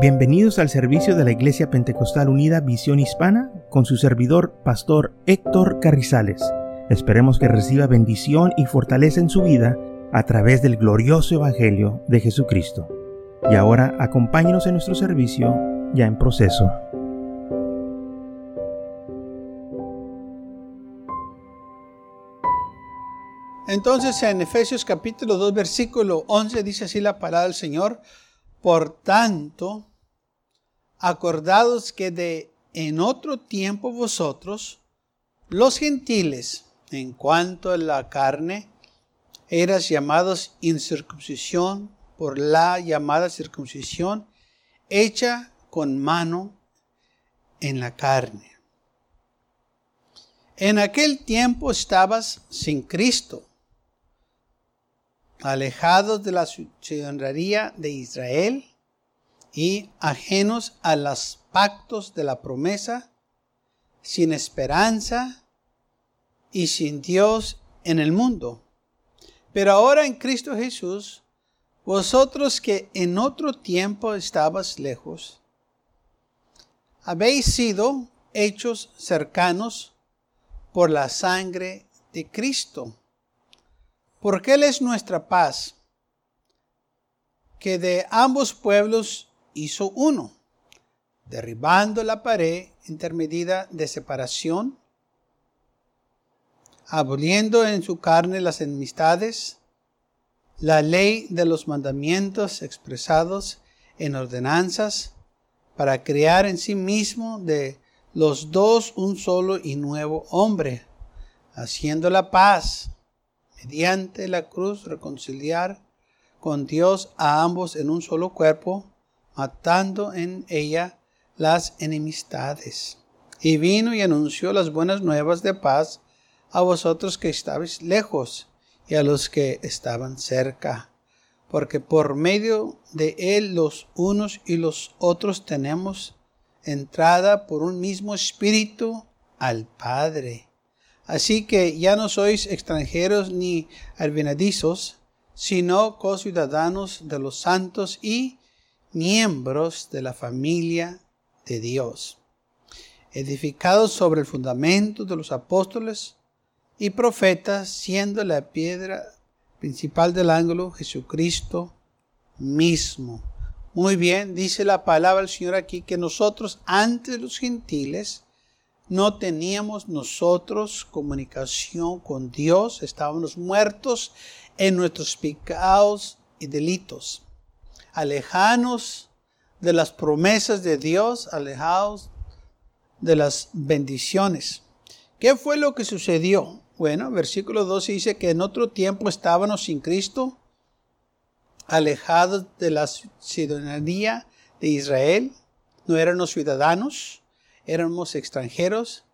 Bienvenidos al servicio de la Iglesia Pentecostal Unida Visión Hispana con su servidor, Pastor Héctor Carrizales. Esperemos que reciba bendición y fortaleza en su vida a través del glorioso Evangelio de Jesucristo. Y ahora acompáñenos en nuestro servicio ya en proceso. Entonces en Efesios capítulo 2 versículo 11 dice así la palabra del Señor, por tanto, acordados que de en otro tiempo vosotros, los gentiles, en cuanto a la carne, eras llamados incircuncisión por la llamada circuncisión hecha con mano en la carne. En aquel tiempo estabas sin Cristo, alejados de la ciudadanía de Israel y ajenos a los pactos de la promesa, sin esperanza y sin Dios en el mundo. Pero ahora en Cristo Jesús, vosotros que en otro tiempo estabas lejos, habéis sido hechos cercanos por la sangre de Cristo, porque Él es nuestra paz, que de ambos pueblos hizo uno, derribando la pared intermedia de separación, aboliendo en su carne las enemistades, la ley de los mandamientos expresados en ordenanzas, para crear en sí mismo de los dos un solo y nuevo hombre, haciendo la paz mediante la cruz reconciliar con Dios a ambos en un solo cuerpo, matando en ella las enemistades. Y vino y anunció las buenas nuevas de paz a vosotros que estabais lejos y a los que estaban cerca, porque por medio de él los unos y los otros tenemos entrada por un mismo espíritu al Padre. Así que ya no sois extranjeros ni alvenadizos, sino co-ciudadanos de los santos y miembros de la familia de Dios, edificados sobre el fundamento de los apóstoles y profetas, siendo la piedra principal del ángulo Jesucristo mismo. Muy bien, dice la palabra del Señor aquí que nosotros antes los gentiles no teníamos nosotros comunicación con Dios, estábamos muertos en nuestros pecados y delitos alejanos de las promesas de Dios, alejados de las bendiciones. ¿Qué fue lo que sucedió? Bueno, versículo 12 dice que en otro tiempo estábamos sin Cristo, alejados de la ciudadanía de Israel, no éramos ciudadanos, éramos extranjeros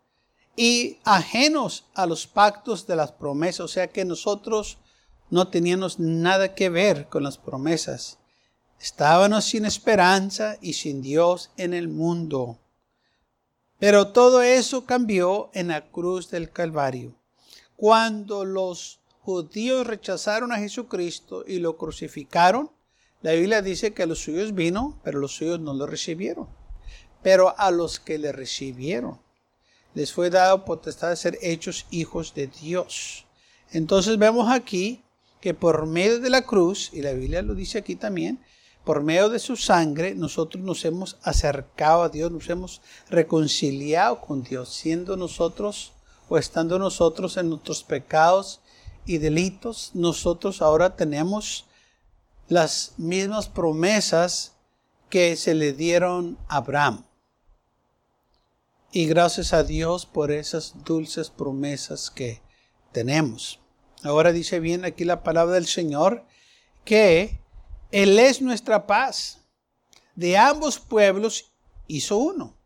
y ajenos a los pactos de las promesas, o sea que nosotros no teníamos nada que ver con las promesas. Estábamos sin esperanza y sin Dios en el mundo. Pero todo eso cambió en la cruz del Calvario. Cuando los judíos rechazaron a Jesucristo y lo crucificaron, la Biblia dice que a los suyos vino, pero los suyos no lo recibieron. Pero a los que le recibieron, les fue dado potestad de ser hechos hijos de Dios. Entonces vemos aquí que por medio de la cruz, y la Biblia lo dice aquí también, por medio de su sangre, nosotros nos hemos acercado a Dios, nos hemos reconciliado con Dios, siendo nosotros o estando nosotros en nuestros pecados y delitos, nosotros ahora tenemos las mismas promesas que se le dieron a Abraham. Y gracias a Dios por esas dulces promesas que tenemos. Ahora dice bien aquí la palabra del Señor que él es nuestra paz. De ambos pueblos hizo uno,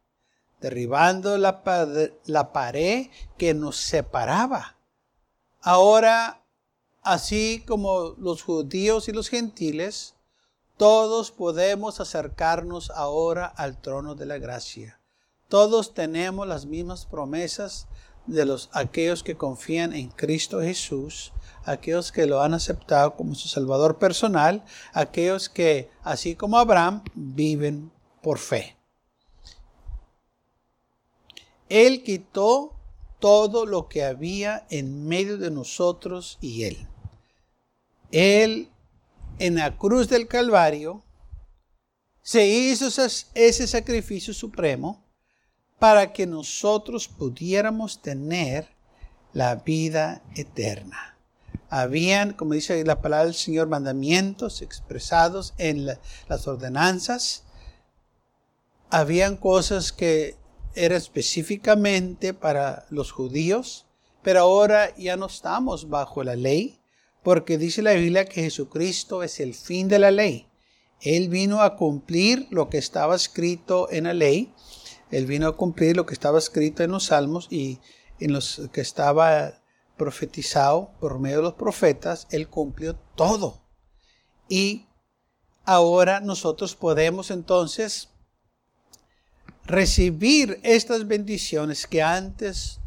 derribando la, la pared que nos separaba. Ahora, así como los judíos y los gentiles, todos podemos acercarnos ahora al trono de la gracia. Todos tenemos las mismas promesas de los aquellos que confían en Cristo Jesús aquellos que lo han aceptado como su Salvador personal, aquellos que, así como Abraham, viven por fe. Él quitó todo lo que había en medio de nosotros y Él. Él en la cruz del Calvario se hizo ese sacrificio supremo para que nosotros pudiéramos tener la vida eterna. Habían, como dice la palabra del Señor, mandamientos expresados en las ordenanzas. Habían cosas que eran específicamente para los judíos, pero ahora ya no estamos bajo la ley, porque dice la Biblia que Jesucristo es el fin de la ley. Él vino a cumplir lo que estaba escrito en la ley, él vino a cumplir lo que estaba escrito en los salmos y en los que estaba profetizado por medio de los profetas, Él cumplió todo. Y ahora nosotros podemos entonces recibir estas bendiciones que antes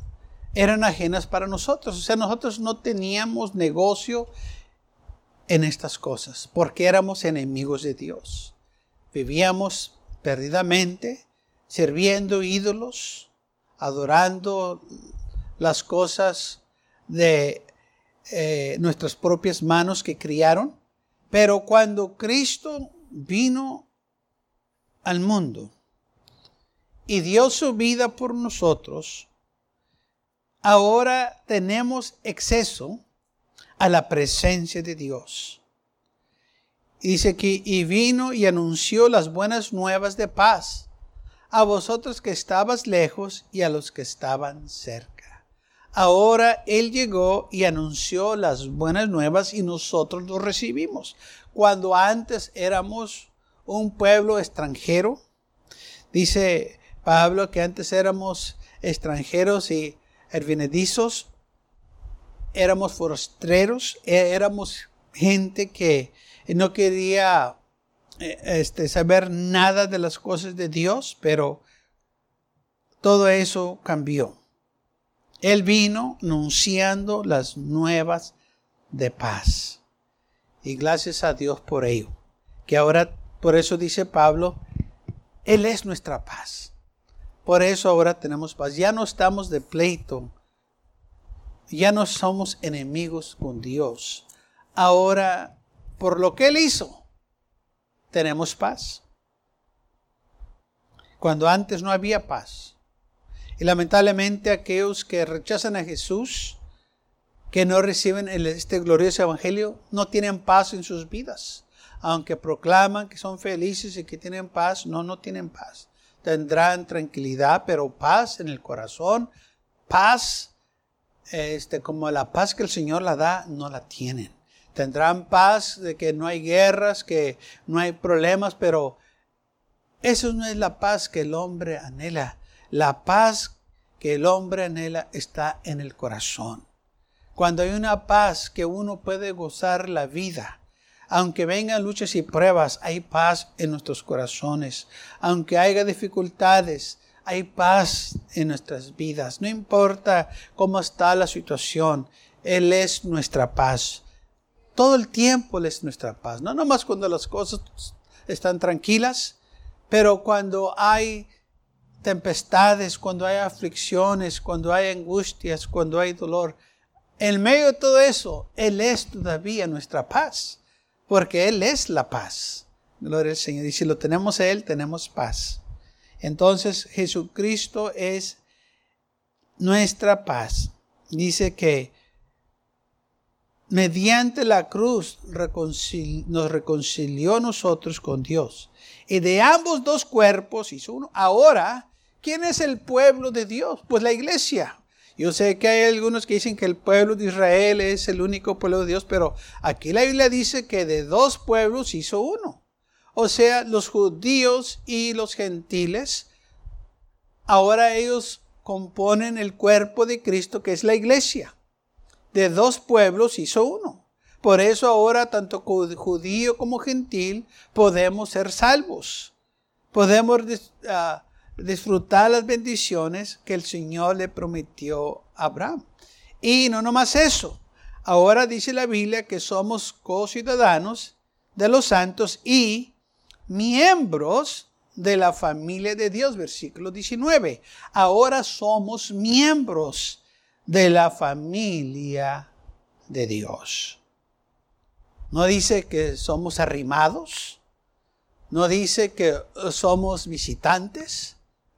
eran ajenas para nosotros. O sea, nosotros no teníamos negocio en estas cosas porque éramos enemigos de Dios. Vivíamos perdidamente sirviendo ídolos, adorando las cosas de eh, nuestras propias manos que criaron. Pero cuando Cristo vino al mundo y dio su vida por nosotros, ahora tenemos acceso a la presencia de Dios. dice que y vino y anunció las buenas nuevas de paz a vosotros que estabas lejos y a los que estaban cerca. Ahora Él llegó y anunció las buenas nuevas y nosotros lo recibimos. Cuando antes éramos un pueblo extranjero, dice Pablo que antes éramos extranjeros y advenedizos, éramos forastreros, e-, éramos gente que no quería este, saber nada de las cosas de Dios, pero todo eso cambió. Él vino anunciando las nuevas de paz. Y gracias a Dios por ello. Que ahora, por eso dice Pablo, Él es nuestra paz. Por eso ahora tenemos paz. Ya no estamos de pleito. Ya no somos enemigos con Dios. Ahora, por lo que Él hizo, tenemos paz. Cuando antes no había paz. Y lamentablemente aquellos que rechazan a Jesús, que no reciben este glorioso evangelio, no tienen paz en sus vidas. Aunque proclaman que son felices y que tienen paz, no, no tienen paz. Tendrán tranquilidad, pero paz en el corazón, paz, este, como la paz que el Señor la da, no la tienen. Tendrán paz de que no hay guerras, que no hay problemas, pero eso no es la paz que el hombre anhela. La paz que el hombre anhela está en el corazón. Cuando hay una paz que uno puede gozar la vida, aunque vengan luchas y pruebas, hay paz en nuestros corazones. Aunque haya dificultades, hay paz en nuestras vidas. No importa cómo está la situación, Él es nuestra paz. Todo el tiempo es nuestra paz. No nomás cuando las cosas están tranquilas, pero cuando hay tempestades, cuando hay aflicciones, cuando hay angustias, cuando hay dolor. En medio de todo eso, Él es todavía nuestra paz, porque Él es la paz. Gloria al Señor. Y si lo tenemos a Él, tenemos paz. Entonces Jesucristo es nuestra paz. Dice que mediante la cruz nos reconcilió nosotros con Dios. Y de ambos dos cuerpos hizo uno. Ahora ¿Quién es el pueblo de Dios? Pues la iglesia. Yo sé que hay algunos que dicen que el pueblo de Israel es el único pueblo de Dios, pero aquí la Biblia dice que de dos pueblos hizo uno. O sea, los judíos y los gentiles, ahora ellos componen el cuerpo de Cristo que es la iglesia. De dos pueblos hizo uno. Por eso ahora tanto judío como gentil podemos ser salvos. Podemos uh, disfrutar las bendiciones que el Señor le prometió a Abraham. Y no nomás eso, ahora dice la Biblia que somos co-ciudadanos de los santos y miembros de la familia de Dios, versículo 19. Ahora somos miembros de la familia de Dios. No dice que somos arrimados, no dice que somos visitantes,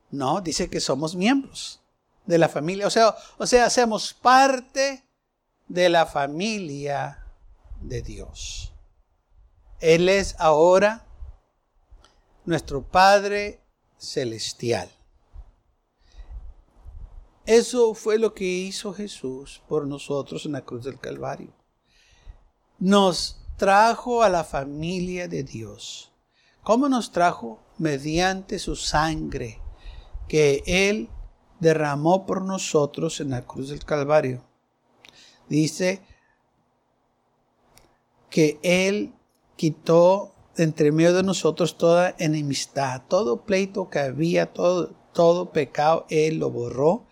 no, dice que somos miembros de la familia. O sea, o sea, hacemos parte de la familia de Dios. Él es ahora nuestro Padre Celestial. Eso fue lo que hizo Jesús por nosotros en la cruz del Calvario. Nos trajo a la familia de Dios. ¿Cómo nos trajo? Mediante su sangre que Él derramó por nosotros en la cruz del Calvario. Dice que Él quitó entre medio de nosotros toda enemistad, todo pleito que había, todo, todo pecado, Él lo borró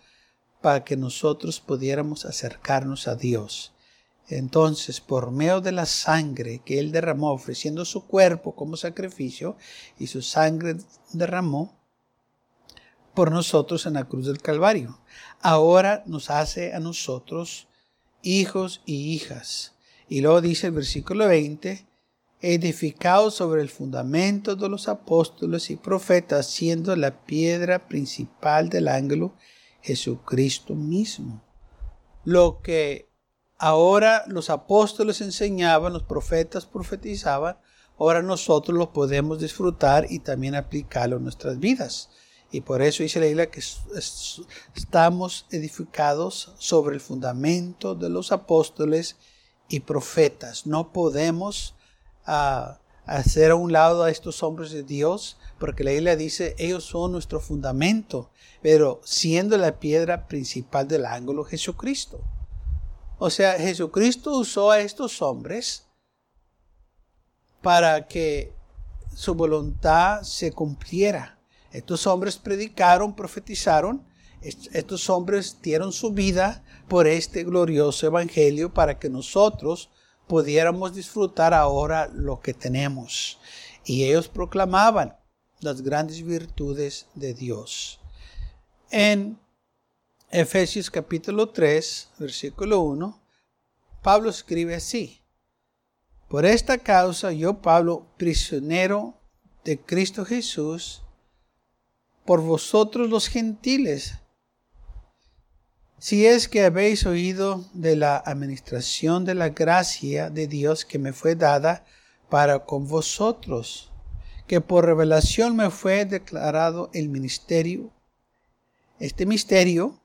para que nosotros pudiéramos acercarnos a Dios. Entonces, por medio de la sangre que Él derramó, ofreciendo su cuerpo como sacrificio, y su sangre derramó por nosotros en la cruz del Calvario, ahora nos hace a nosotros hijos y hijas. Y luego dice el versículo 20, edificado sobre el fundamento de los apóstoles y profetas, siendo la piedra principal del ángulo Jesucristo mismo. Lo que ahora los apóstoles enseñaban, los profetas profetizaban, ahora nosotros lo podemos disfrutar y también aplicarlo en nuestras vidas. Y por eso dice la Biblia que estamos edificados sobre el fundamento de los apóstoles y profetas. No podemos a hacer a un lado a estos hombres de Dios, porque la Biblia dice, ellos son nuestro fundamento, pero siendo la piedra principal del ángulo Jesucristo. O sea, Jesucristo usó a estos hombres para que su voluntad se cumpliera. Estos hombres predicaron, profetizaron, estos hombres dieron su vida por este glorioso evangelio para que nosotros pudiéramos disfrutar ahora lo que tenemos. Y ellos proclamaban las grandes virtudes de Dios. En Efesios capítulo 3, versículo 1, Pablo escribe así. Por esta causa yo, Pablo, prisionero de Cristo Jesús, por vosotros los gentiles, si es que habéis oído de la administración de la gracia de Dios que me fue dada para con vosotros, que por revelación me fue declarado el ministerio. Este misterio,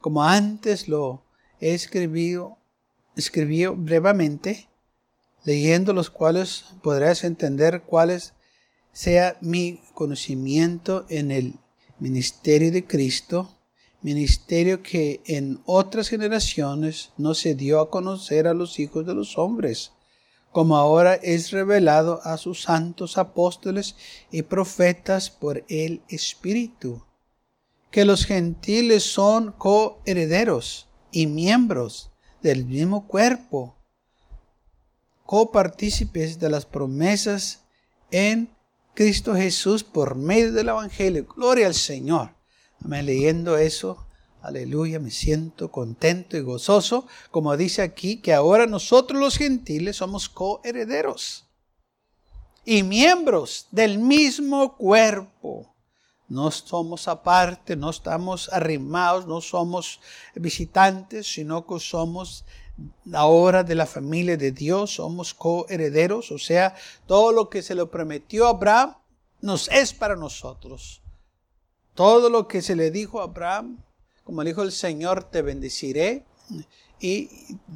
como antes lo he escribido, escribí brevemente, leyendo los cuales podrás entender cuáles sea mi conocimiento en el ministerio de Cristo ministerio que en otras generaciones no se dio a conocer a los hijos de los hombres, como ahora es revelado a sus santos apóstoles y profetas por el Espíritu, que los gentiles son coherederos y miembros del mismo cuerpo, copartícipes de las promesas en Cristo Jesús por medio del Evangelio. Gloria al Señor. Amén. Leyendo eso, aleluya, me siento contento y gozoso, como dice aquí, que ahora nosotros los gentiles somos coherederos y miembros del mismo cuerpo. No somos aparte, no estamos arrimados, no somos visitantes, sino que somos ahora de la familia de Dios, somos coherederos, o sea, todo lo que se le prometió a Abraham nos es para nosotros. Todo lo que se le dijo a Abraham, como le dijo el Señor, te bendeciré y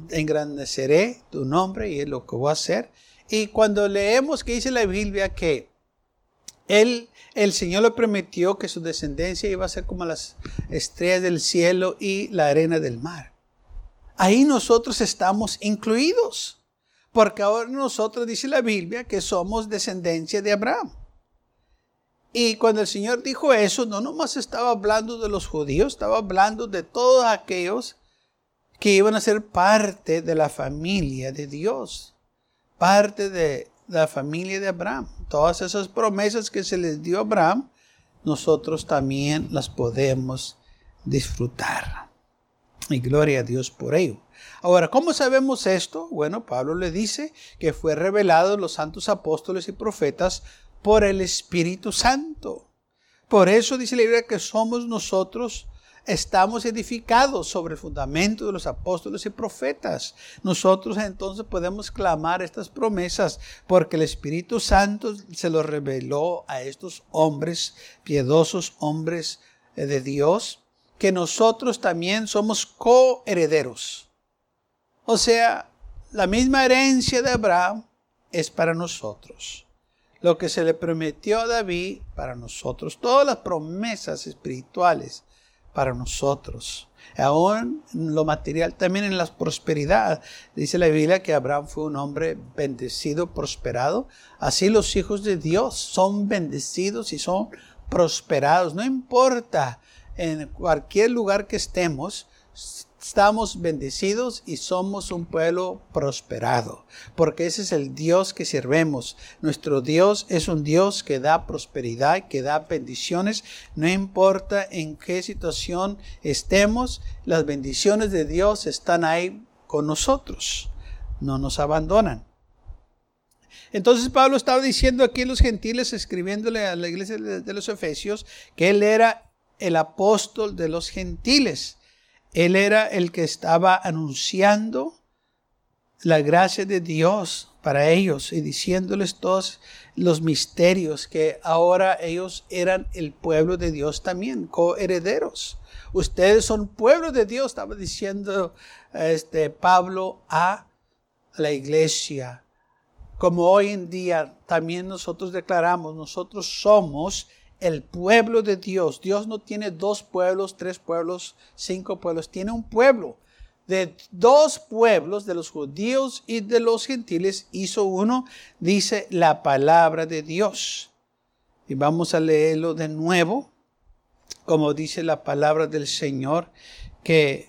engrandeceré tu nombre y es lo que voy a hacer. Y cuando leemos que dice la Biblia que él, el Señor le prometió que su descendencia iba a ser como las estrellas del cielo y la arena del mar. Ahí nosotros estamos incluidos, porque ahora nosotros dice la Biblia que somos descendencia de Abraham. Y cuando el Señor dijo eso, no nomás estaba hablando de los judíos, estaba hablando de todos aquellos que iban a ser parte de la familia de Dios, parte de la familia de Abraham. Todas esas promesas que se les dio a Abraham, nosotros también las podemos disfrutar. Y gloria a Dios por ello. Ahora, ¿cómo sabemos esto? Bueno, Pablo le dice que fue revelado los santos apóstoles y profetas por el Espíritu Santo. Por eso dice la Biblia que somos nosotros estamos edificados sobre el fundamento de los apóstoles y profetas. Nosotros entonces podemos clamar estas promesas porque el Espíritu Santo se lo reveló a estos hombres, piedosos hombres eh, de Dios, que nosotros también somos coherederos. O sea, la misma herencia de Abraham es para nosotros. Lo que se le prometió a David para nosotros, todas las promesas espirituales para nosotros. Aún lo material, también en la prosperidad. Dice la Biblia que Abraham fue un hombre bendecido, prosperado. Así los hijos de Dios son bendecidos y son prosperados. No importa en cualquier lugar que estemos, estamos bendecidos y somos un pueblo prosperado, porque ese es el Dios que sirvemos. Nuestro Dios es un Dios que da prosperidad, que da bendiciones, no importa en qué situación estemos, las bendiciones de Dios están ahí con nosotros, no nos abandonan. Entonces Pablo estaba diciendo aquí a los gentiles, escribiéndole a la iglesia de los Efesios, que él era el apóstol de los gentiles él era el que estaba anunciando la gracia de Dios para ellos y diciéndoles todos los misterios que ahora ellos eran el pueblo de Dios también, coherederos. Ustedes son pueblo de Dios, estaba diciendo este Pablo a la iglesia. Como hoy en día también nosotros declaramos, nosotros somos el pueblo de Dios. Dios no tiene dos pueblos, tres pueblos, cinco pueblos, tiene un pueblo. De dos pueblos, de los judíos y de los gentiles, hizo uno, dice la palabra de Dios. Y vamos a leerlo de nuevo, como dice la palabra del Señor, que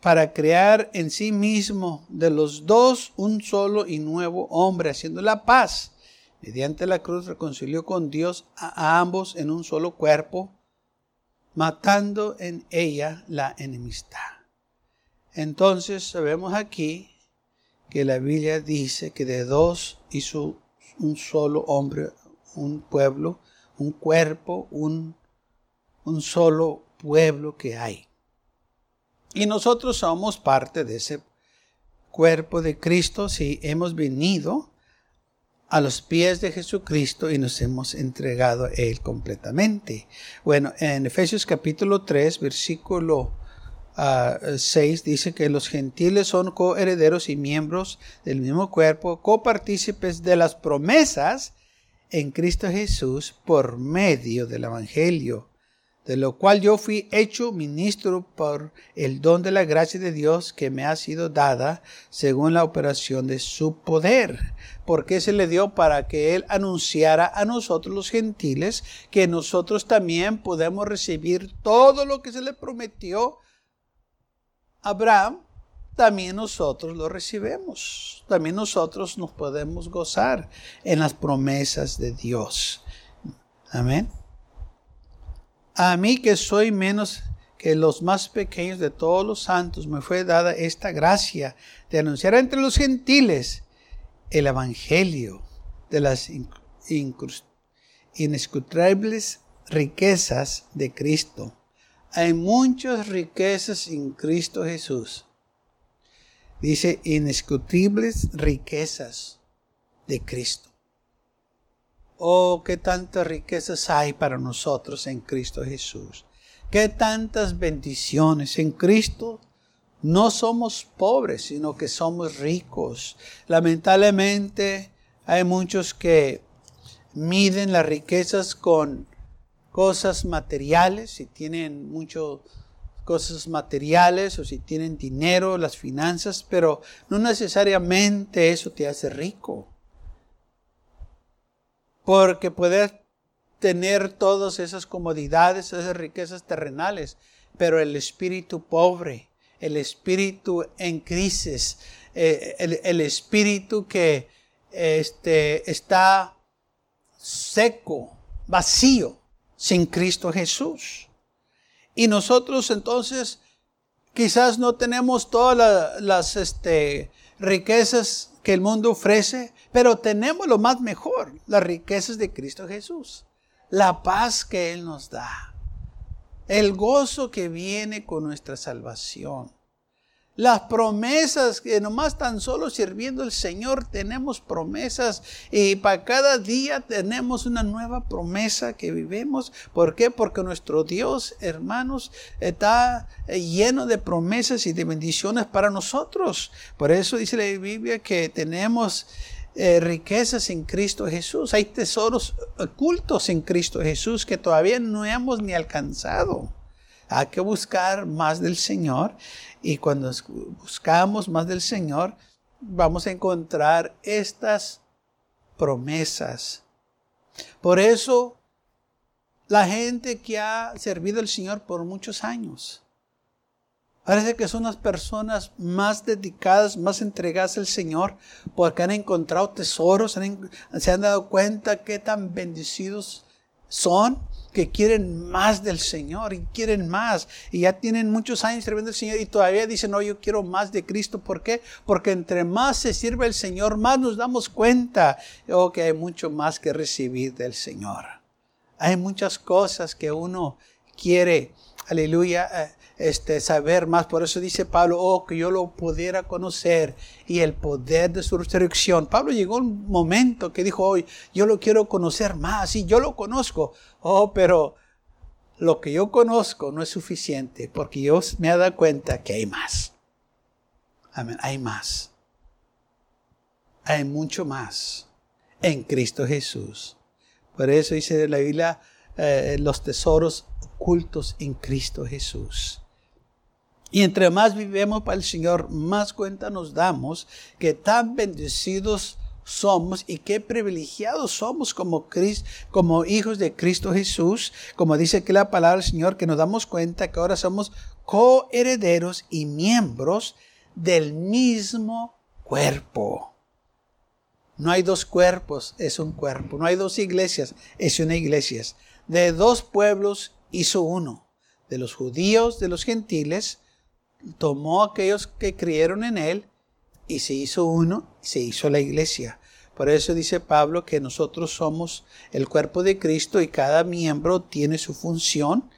para crear en sí mismo de los dos un solo y nuevo hombre, haciendo la paz mediante la cruz reconcilió con Dios a ambos en un solo cuerpo, matando en ella la enemistad. Entonces sabemos aquí que la Biblia dice que de dos hizo un solo hombre, un pueblo, un cuerpo, un, un solo pueblo que hay. Y nosotros somos parte de ese cuerpo de Cristo si hemos venido a los pies de Jesucristo y nos hemos entregado a Él completamente. Bueno, en Efesios capítulo 3, versículo 6 ah, dice que los gentiles son coherederos y miembros del mismo cuerpo, copartícipes de las promesas en Cristo Jesús por medio del Evangelio de lo cual yo fui hecho ministro por el don de la gracia de Dios que me ha sido dada según la operación de su poder. Porque se le dio para que Él anunciara a nosotros los gentiles que nosotros también podemos recibir todo lo que se le prometió a Abraham, también nosotros lo recibimos. También nosotros nos podemos gozar en las promesas de Dios. Amén. A mí que soy menos que los más pequeños de todos los santos, me fue dada esta gracia de anunciar entre los gentiles el Evangelio de las inescrutables riquezas de Cristo. Hay muchas riquezas en Cristo Jesús. Dice inescrutables riquezas de Cristo. Oh, qué tantas riquezas hay para nosotros en Cristo Jesús. Qué tantas bendiciones en Cristo. No somos pobres, sino que somos ricos. Lamentablemente hay muchos que miden las riquezas con cosas materiales, si tienen muchas cosas materiales o si tienen dinero, las finanzas, pero no necesariamente eso te hace rico porque puedes tener todas esas comodidades, esas riquezas terrenales, pero el espíritu pobre, el espíritu en crisis, eh, el, espíritu que este, está seco, vacío, sin Cristo Jesús. Y nosotros entonces quizás no tenemos todas las este, riquezas que el mundo ofrece, pero tenemos lo más mejor, las riquezas de Cristo Jesús, la paz que Él nos da, el gozo que viene con nuestra salvación. Las promesas que nomás tan solo sirviendo al Señor tenemos promesas y para cada día tenemos una nueva promesa que vivimos. ¿Por qué? Porque nuestro Dios, hermanos, está lleno de promesas y de bendiciones para nosotros. Por eso dice la Biblia que tenemos eh, riquezas en Cristo Jesús. Hay tesoros ocultos en Cristo Jesús que todavía no hemos ni alcanzado. Hay que buscar más del Señor y cuando buscamos más del Señor, vamos a encontrar estas promesas. Por eso, la gente que ha servido al Señor por muchos años, parece que son las personas más dedicadas, más entregadas al Señor, porque han encontrado tesoros, se han dado cuenta que tan bendecidos son que quieren más del Señor y quieren más. Y ya tienen muchos años sirviendo al Señor y todavía dicen, no, yo quiero más de Cristo. ¿Por qué? Porque entre más se sirve el Señor, más nos damos cuenta oh, que hay mucho más que recibir del Señor. Hay muchas cosas que uno quiere, aleluya, eh, este, saber más. Por eso dice Pablo, oh, que yo lo pudiera conocer y el poder de su resurrección. Pablo llegó un momento que dijo, hoy, yo lo quiero conocer más y yo lo conozco. Oh, pero lo que yo conozco no es suficiente porque yo me he dado cuenta que hay más. Amén, hay más. Hay mucho más en Cristo Jesús. Por eso dice la Biblia, eh, los tesoros ocultos en Cristo Jesús. Y entre más vivemos para el Señor, más cuenta nos damos que tan bendecidos somos y qué privilegiados somos como, como hijos de Cristo Jesús, como dice aquí la palabra del Señor, que nos damos cuenta que ahora somos coherederos y miembros del mismo cuerpo. No hay dos cuerpos, es un cuerpo. No hay dos iglesias, es una iglesia. De dos pueblos hizo uno. De los judíos, de los gentiles, tomó a aquellos que creyeron en Él y se hizo uno, se hizo la iglesia. Por eso dice Pablo que nosotros somos el cuerpo de Cristo y cada miembro tiene su función.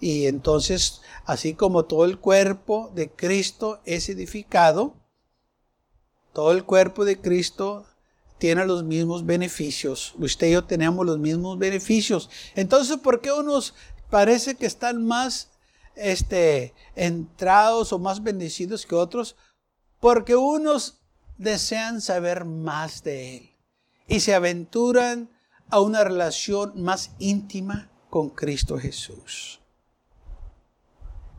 Y entonces, así como todo el cuerpo de Cristo es edificado, todo el cuerpo de Cristo tiene los mismos beneficios. Usted y yo tenemos los mismos beneficios. Entonces, ¿por qué unos parece que están más este, entrados o más bendecidos que otros, porque unos desean saber más de Él y se aventuran a una relación más íntima con Cristo Jesús.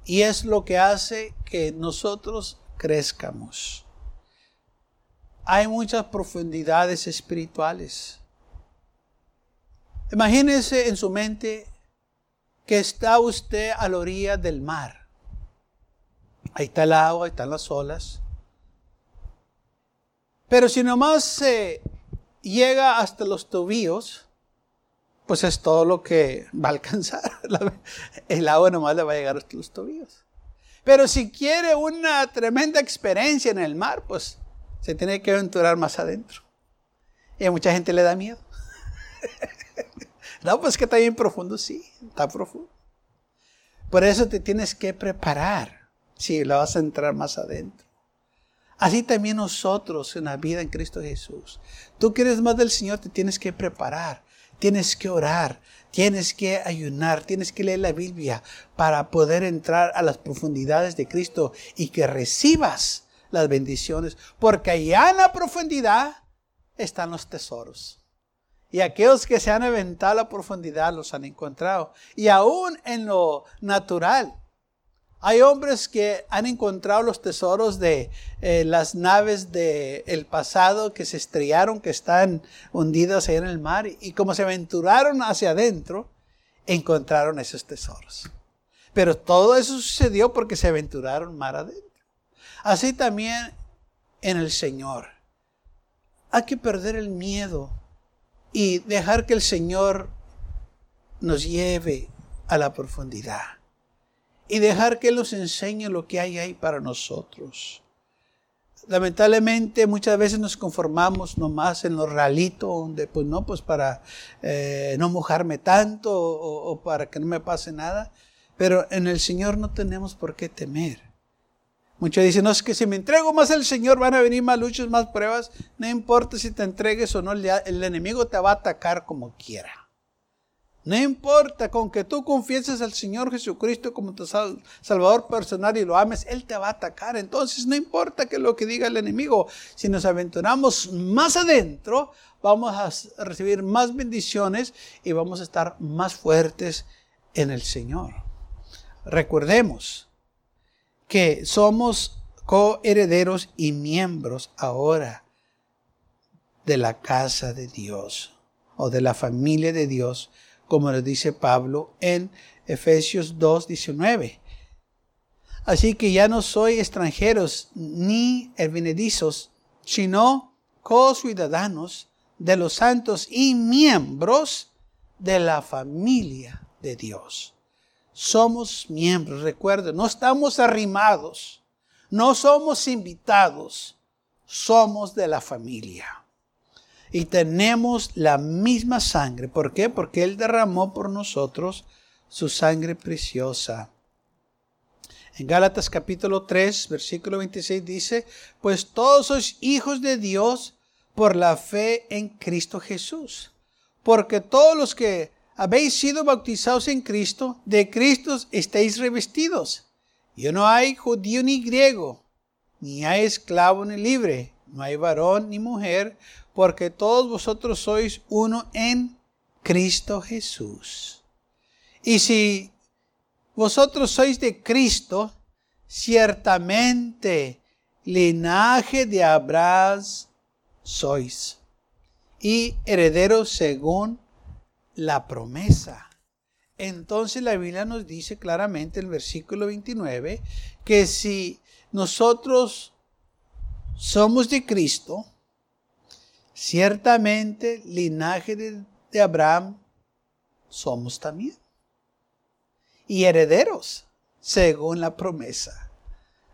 Y es lo que hace que nosotros crezcamos. Hay muchas profundidades espirituales. Imagínese en su mente que está usted a la orilla del mar. Ahí está el agua, ahí están las olas. Pero si nomás se llega hasta los tobillos, pues es todo lo que va a alcanzar. El agua nomás le va a llegar hasta los tobillos. Pero si quiere una tremenda experiencia en el mar, pues se tiene que aventurar más adentro. Y a mucha gente le da miedo. No, pues que está bien profundo, sí, está profundo. Por eso te tienes que preparar si la vas a entrar más adentro. Así también nosotros en la vida en Cristo Jesús. Tú quieres más del Señor, te tienes que preparar, tienes que orar, tienes que ayunar, tienes que leer la Biblia para poder entrar a las profundidades de Cristo y que recibas las bendiciones, porque allá en la profundidad están los tesoros. Y aquellos que se han aventado a la profundidad los han encontrado. Y aún en lo natural, hay hombres que han encontrado los tesoros de eh, las naves del pasado que se estrellaron, que están hundidas ahí en el mar. Y como se aventuraron hacia adentro, encontraron esos tesoros. Pero todo eso sucedió porque se aventuraron mar adentro. Así también en el Señor hay que perder el miedo y dejar que el Señor nos lleve a la profundidad y dejar que Él nos enseñe lo que hay ahí para nosotros. Lamentablemente muchas veces nos conformamos nomás en lo realito, donde pues no, pues para eh, no mojarme tanto o para que no me pase nada, pero en el Señor no tenemos por qué temer. Muchos dicen, no, es que si me entrego más al Señor van a venir más luchas, más pruebas. No importa si te entregues o no, el enemigo te va a atacar como quiera. No importa, con que tú confieses al Señor Jesucristo como tu Salvador personal y lo ames, Él te va a atacar. Entonces no importa que lo que diga el enemigo, si nos aventuramos más adentro, vamos a recibir más bendiciones y vamos a estar más fuertes en el Señor. Recordemos que somos coherederos y miembros ahora de la casa de Dios o de la familia de Dios como lo dice Pablo en Efesios 2, 19. Así que ya no soy extranjeros ni advenedizos, sino co-ciudadanos de los santos y miembros de la familia de Dios. Somos miembros, recuerden, no estamos arrimados, no somos invitados, somos de la familia y tenemos la misma sangre. ¿Por qué? Porque Él derramó por nosotros su sangre preciosa. En Gálatas capítulo 3, versículo 26 dice, pues todos sois hijos de Dios por la fe en Cristo Jesús. Porque todos los que habéis sido bautizados en Cristo, de Cristo estáis revestidos. Y no hay judío ni griego, ni hay esclavo ni libre, no hay varón ni mujer, porque todos vosotros sois uno en Cristo Jesús. Y si vosotros sois de Cristo, ciertamente linaje de Abraham sois y herederos según la promesa. Entonces la Biblia nos dice claramente en el versículo 29 que si nosotros somos de Cristo, Ciertamente, linaje de, Abraham somos también. Y herederos, según la promesa.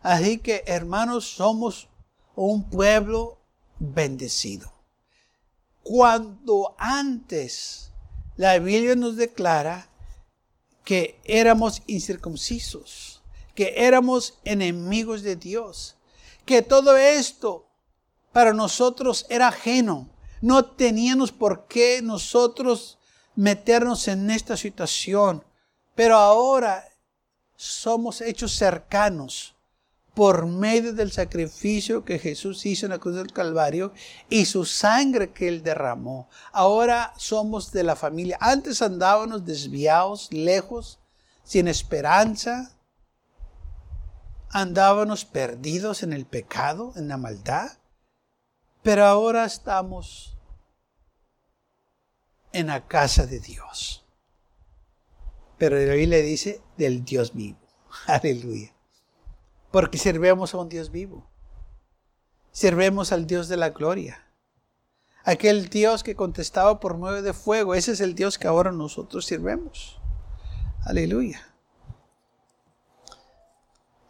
Así que, hermanos, somos un pueblo bendecido. Cuando antes la Biblia nos declara que éramos incircuncisos, que éramos enemigos de Dios, que todo esto para nosotros era ajeno. No teníamos por qué nosotros meternos en esta situación. Pero ahora somos hechos cercanos por medio del sacrificio que Jesús hizo en la cruz del Calvario y su sangre que él derramó. Ahora somos de la familia. Antes andábamos desviados, lejos, sin esperanza. Andábamos perdidos en el pecado, en la maldad. Pero ahora estamos en la casa de Dios. Pero hoy le dice del Dios vivo. Aleluya. Porque servemos a un Dios vivo. Servemos al Dios de la gloria. Aquel Dios que contestaba por medio de fuego. Ese es el Dios que ahora nosotros sirvemos. Aleluya.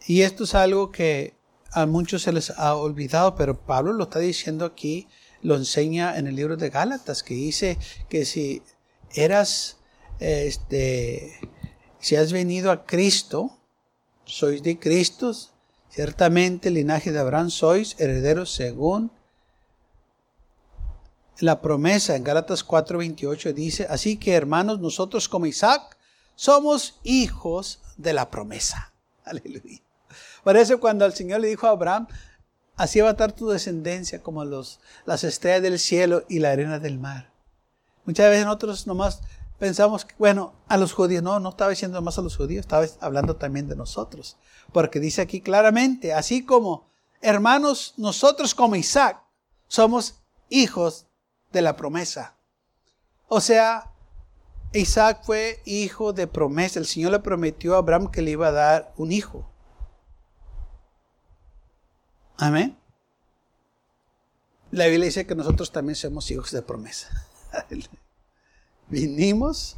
Y esto es algo que a muchos se les ha olvidado, pero Pablo lo está diciendo aquí, lo enseña en el libro de Gálatas, que dice que si eras, este, si has venido a Cristo, sois de Cristo, ciertamente el linaje de Abraham sois herederos según la promesa en Gálatas 4:28 dice, así que hermanos, nosotros como Isaac somos hijos de la promesa. Aleluya. Por eso cuando el Señor le dijo a Abraham, así va a estar tu descendencia como los, las estrellas del cielo y la arena del mar. Muchas veces nosotros nomás pensamos que, bueno, a los judíos, no, no estaba diciendo más a los judíos, estaba hablando también de nosotros. Porque dice aquí claramente, así como hermanos, nosotros como Isaac somos hijos de la promesa. O sea, Isaac fue hijo de promesa. El Señor le prometió a Abraham que le iba a dar un hijo. Amén. La Biblia dice que nosotros también somos hijos de promesa. Vinimos.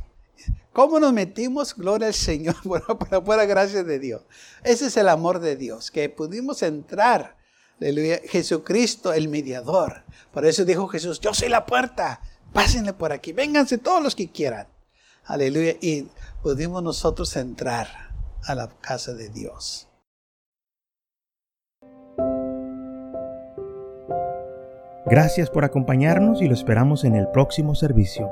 ¿Cómo nos metimos? Gloria al Señor, por la pura gracia de Dios. Ese es el amor de Dios, que pudimos entrar. Aleluya. Jesucristo, el mediador. Por eso dijo Jesús, yo soy la puerta. Pásenle por aquí. Vénganse todos los que quieran. Aleluya. Y pudimos nosotros entrar a la casa de Dios. Gracias por acompañarnos y lo esperamos en el próximo servicio.